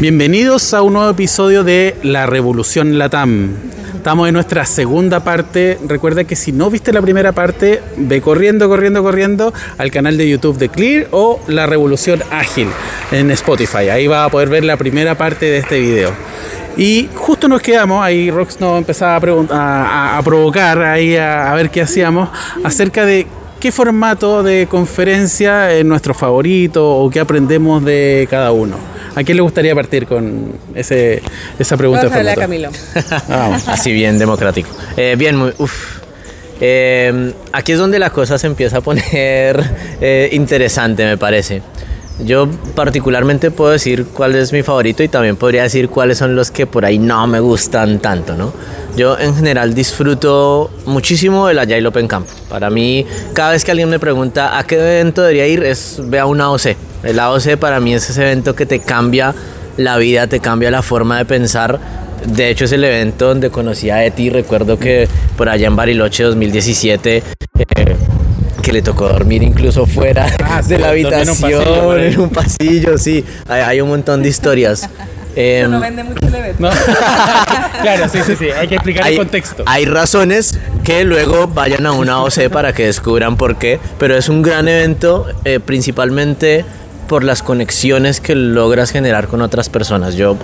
Bienvenidos a un nuevo episodio de La Revolución Latam. Estamos en nuestra segunda parte. Recuerda que si no viste la primera parte, ve corriendo, corriendo, corriendo al canal de YouTube de Clear o La Revolución Ágil en Spotify. Ahí vas a poder ver la primera parte de este video. Y justo nos quedamos, ahí Rox nos empezaba a, provocar, ahí a ver qué hacíamos, acerca de qué formato de conferencia es nuestro favorito o qué aprendemos de cada uno. ¿A quién le gustaría partir con ese, esa pregunta? Vamos a Camilo. Así bien democrático. Eh, bien, muy, uf. Eh, aquí es donde la cosa se empieza a poner eh, interesante, me parece. Yo particularmente puedo decir cuál es mi favorito y también podría decir cuáles son los que por ahí no me gustan tanto, ¿no? Yo en general disfruto muchísimo el Agile Open Camp. Para mí, cada vez que alguien me pregunta a qué evento debería ir, es ve a una AOC. El AOC para mí es ese evento que te cambia la vida, te cambia la forma de pensar. De hecho, es el evento donde conocí a Eti. Recuerdo que por allá en Bariloche 2017 que le tocó dormir incluso fuera ah, de la habitación, en un pasillo, sí. Hay, un montón de historias. Eh, no vende mucho el evento. claro, sí, sí, sí. Hay que explicar el contexto. Hay razones que luego vayan a una OC para que descubran por qué, pero es un gran evento, eh, principalmente por las conexiones que logras generar con otras personas. Yo,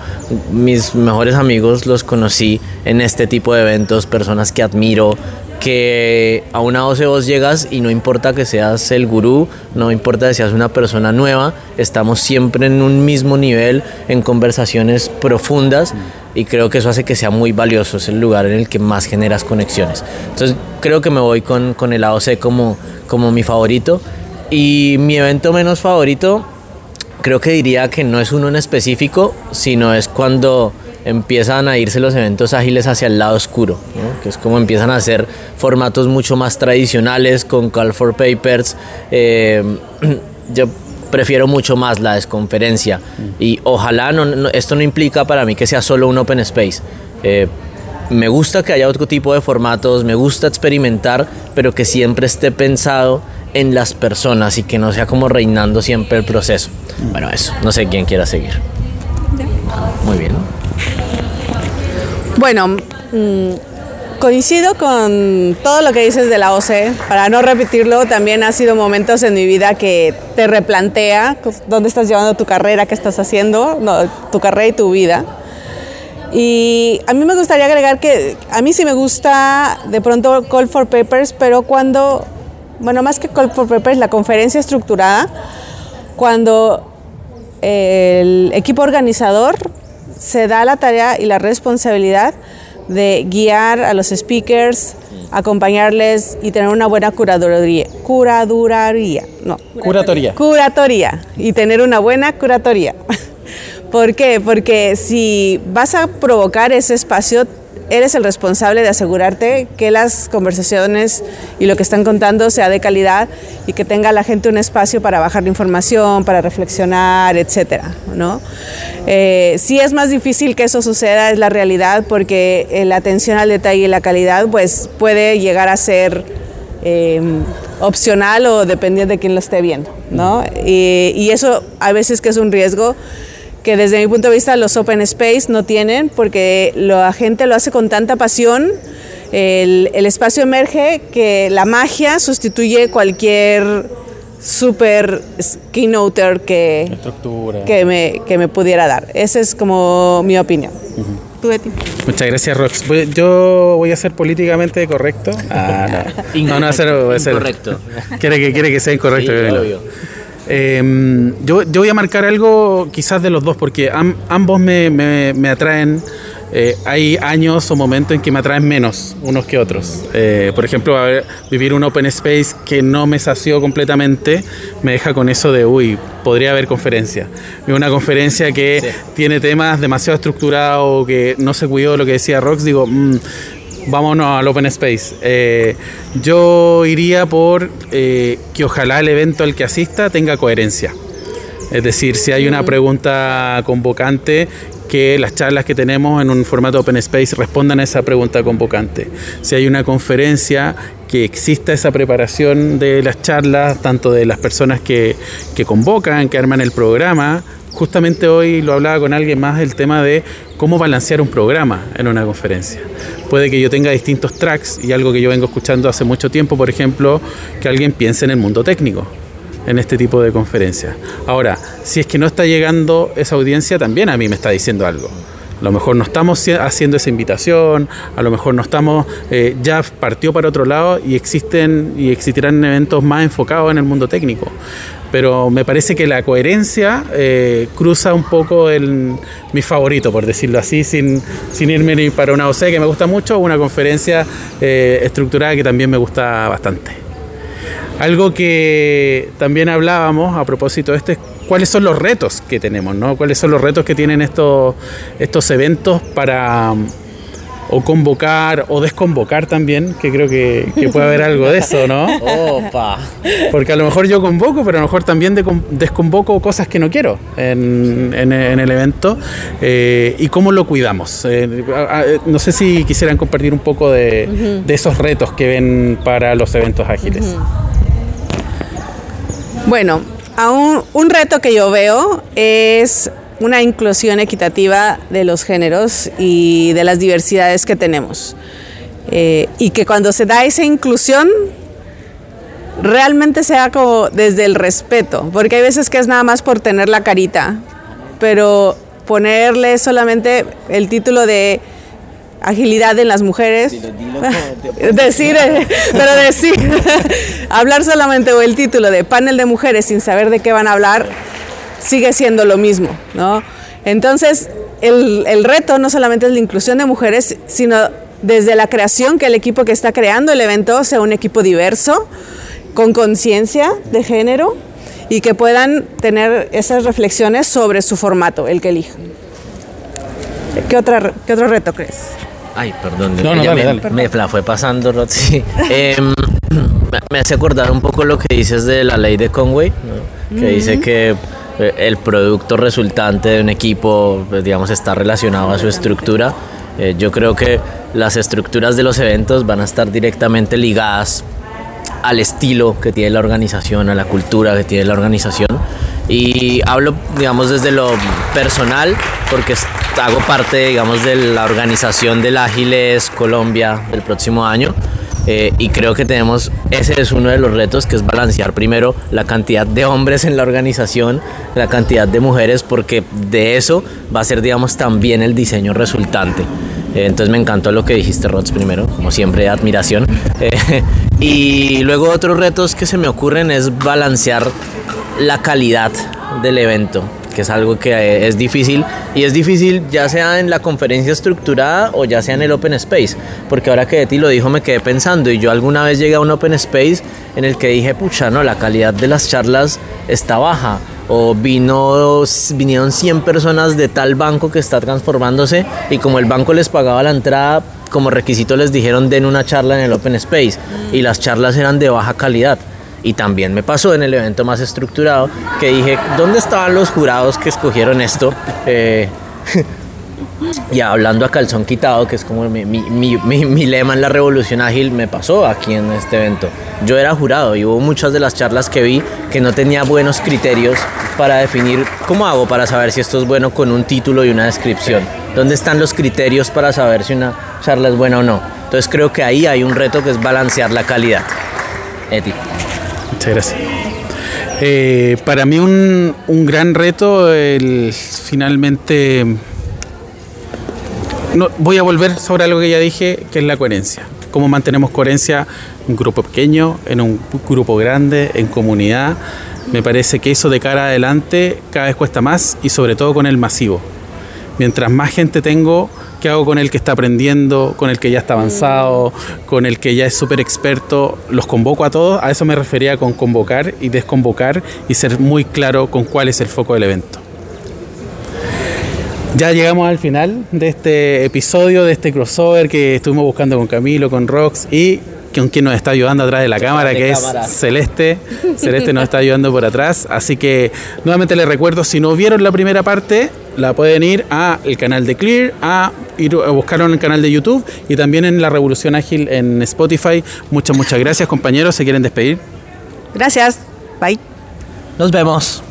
mis mejores amigos los conocí en este tipo de eventos, personas que admiro, que a una OCE vos llegas y no importa que seas el gurú, no importa que seas una persona nueva, estamos siempre en un mismo nivel, en conversaciones profundas y creo que eso hace que sea muy valioso, es el lugar en el que más generas conexiones. Entonces creo que me voy con, con el AOC como, como mi favorito y mi evento menos favorito creo que diría que no es uno en específico, sino es cuando empiezan a irse los eventos ágiles hacia el lado oscuro, que es como empiezan a hacer formatos mucho más tradicionales con call for papers. Eh, yo prefiero mucho más la desconferencia y ojalá no, esto no implica para mí que sea solo un open space. Eh, me gusta que haya otro tipo de formatos, me gusta experimentar, pero que siempre esté pensado en las personas y que no sea como reinando siempre el proceso. Bueno, eso, no sé quién quiera seguir. Muy bien. Bueno, mm, coincido con todo lo que dices de la OC. Para no repetirlo, también ha sido momentos en mi vida que te replantea dónde estás llevando tu carrera, qué estás haciendo, tu carrera y tu vida. Y a mí me gustaría agregar que a mí sí me gusta de pronto Call for Papers, pero cuando, bueno, más que Call for Papers, la conferencia estructurada, cuando el equipo organizador se da la tarea y la responsabilidad de guiar a los speakers, acompañarles y tener una buena curaduría. Curaduría, no. Curatoría. Curatoría. Y tener una buena curatoría. ¿Por qué? Porque si vas a provocar ese espacio, eres el responsable de asegurarte que las conversaciones y lo que están contando sea de calidad y que tenga la gente un espacio para bajar la información, para reflexionar, etcétera, ¿no? Eh, si es más difícil que eso suceda, es la realidad, porque eh, la atención al detalle y la calidad pues, puede llegar a ser eh, opcional o dependiente de quién lo esté viendo, ¿no? Y, y eso a veces que es un riesgo que desde mi punto de vista los open space no tienen porque la gente lo hace con tanta pasión. El, espacio emerge que la magia sustituye cualquier super keynoter que, que, me, que me pudiera dar. Esa es como mi opinión. Muchas gracias, Rox. Yo voy a ser políticamente correcto. Ah, no. no, no, ser, incorrecto. Quiere que, quiere que sea incorrecto. Em, yo, yo, voy a marcar algo quizás de los dos, porque ambos me, me, atraen. Eh, hay años o momentos en que me atraen menos unos que otros. Eh, por ejemplo, vivir un open space que no me sació completamente me deja con eso de, uy, podría haber conferencia. Una conferencia que tiene temas demasiado estructurados, que no se cuidó lo que decía Rox, digo, mm, vámonos al Open Space. Eh, yo iría por eh, que ojalá el evento al que asista tenga coherencia. Es decir, si hay una mm. pregunta convocante, que las charlas que tenemos en un formato Open Space respondan a esa pregunta convocante. Si hay una conferencia, que exista esa preparación de las charlas, tanto de las personas que, que convocan, que arman el programa, justamente hoy lo hablaba con alguien más el tema de cómo balancear un programa en una conferencia. Puede que yo tenga distintos tracks y algo que yo vengo escuchando hace mucho tiempo, por ejemplo, que alguien piense en el mundo técnico en este tipo de conferencias. Ahora, si es que no está llegando esa audiencia, también a mí me está diciendo algo. A lo mejor no estamos haciendo esa invitación, a lo mejor no estamos, eh, ya partió para otro lado y existen y existirán eventos más enfocados en el mundo técnico. Pero me parece que la coherencia eh, cruza un poco el, mi favorito, por decirlo así, sin, sin irme ni para una OC que me gusta mucho, una conferencia eh, estructurada que también me gusta bastante. Algo que también hablábamos a propósito de esto es cuáles son los retos que tenemos, ¿no? Cuáles son los retos que tienen estos, estos eventos para o convocar o desconvocar también, que creo que, puede haber algo de eso, ¿no? Opa. Porque a lo mejor yo convoco, pero a lo mejor también desconvoco cosas que no quiero en, el evento. Eh, ¿Y cómo lo cuidamos? Eh, no sé si quisieran compartir un poco de, esos retos que ven para los eventos ágiles. Bueno, un, reto que yo veo es una inclusión equitativa de los géneros y de las diversidades que tenemos. Eh, y que cuando se da esa inclusión, realmente sea como desde el respeto, porque hay veces que es nada más por tener la carita, pero ponerle solamente el título de agilidad en las mujeres. decir, pero decir, hablar solamente o el título de panel de mujeres sin saber de qué van a hablar, sigue siendo lo mismo, ¿no? Entonces, el, el reto no solamente es la inclusión de mujeres, sino desde la creación, que el equipo que está creando el evento sea un equipo diverso, con conciencia de género y que puedan tener esas reflexiones sobre su formato, el que elijan. ¿Qué, otra, ¿Qué otro reto crees? Ay, perdón. No, no, me, la fue pasando, Roxy. Em, me hace acordar un poco lo que dices de la ley de Conway, que dice que eh, el producto resultante de un equipo, pues, digamos, está relacionado a su estructura. Eh, yo creo que las estructuras de los eventos van a estar directamente ligadas al estilo que tiene la organización, a la cultura que tiene la organización. Y hablo, digamos, desde lo personal, porque hago parte, digamos, de la organización del Ágiles Colombia del próximo año. Eh, y creo que tenemos, ese es uno de los retos, que es balancear primero la cantidad de hombres en la organización, la cantidad de mujeres, porque de eso va a ser, digamos, también el diseño resultante. Eh, entonces me encantó lo que dijiste, Rods, primero, como siempre, admiración. Eh, y luego otros retos que se me ocurren es balancear la calidad del evento que es algo que eh, es difícil y es difícil ya sea en la conferencia estructurada o ya sea en el Open Space, porque ahora que ti lo dijo me quedé pensando y yo alguna vez llegué a un Open Space en el que dije, pucha, no, la calidad de las charlas está baja o vino, vinieron 100 personas de tal banco que está transformándose y como el banco les pagaba la entrada, como requisito les dijeron den una charla en el Open Space y las charlas eran de baja calidad. Y también me pasó en el evento más estructurado que dije, ¿dónde estaban los jurados que escogieron esto? Eh, hablando a calzón quitado, que es como mi, mi, mi, mi, lema en la revolución ágil, me pasó aquí en este evento. Yo era jurado y hubo muchas de las charlas que vi que no tenía buenos criterios para definir cómo hago para saber si esto es bueno con un título y una descripción. ¿Dónde están los criterios para saber si una charla es buena o no? Entonces creo que ahí hay un reto que es balancear la calidad. Eti. Muchas gracias. Eh, para mí un, un, gran reto el finalmente... No, voy a volver sobre algo que ya dije, que es la coherencia. Cómo mantenemos coherencia en un grupo pequeño, en un grupo grande, en comunidad. Me parece que eso de cara adelante cada vez cuesta más y sobre todo con el masivo. Mientras más gente tengo, ¿Qué hago con el que está aprendiendo, con el que ya está avanzado, con el que ya es súper experto? Los convoco a todos. A eso me refería con convocar y desconvocar y ser muy claro con cuál es el foco del evento. Ya llegamos al final de este episodio, de este crossover que estuvimos buscando con Camilo, con Rox y con quien nos está ayudando atrás de la cámara, que es Celeste. Celeste nos está ayudando por atrás. Así que nuevamente les recuerdo, si no vieron la primera parte, la pueden ir a el canal de Clear, a ir a buscarlo en el canal de YouTube y también en la Revolución Ágil en Spotify. Muchas, muchas gracias compañeros. ¿Se quieren despedir? Gracias. Bye. Nos vemos.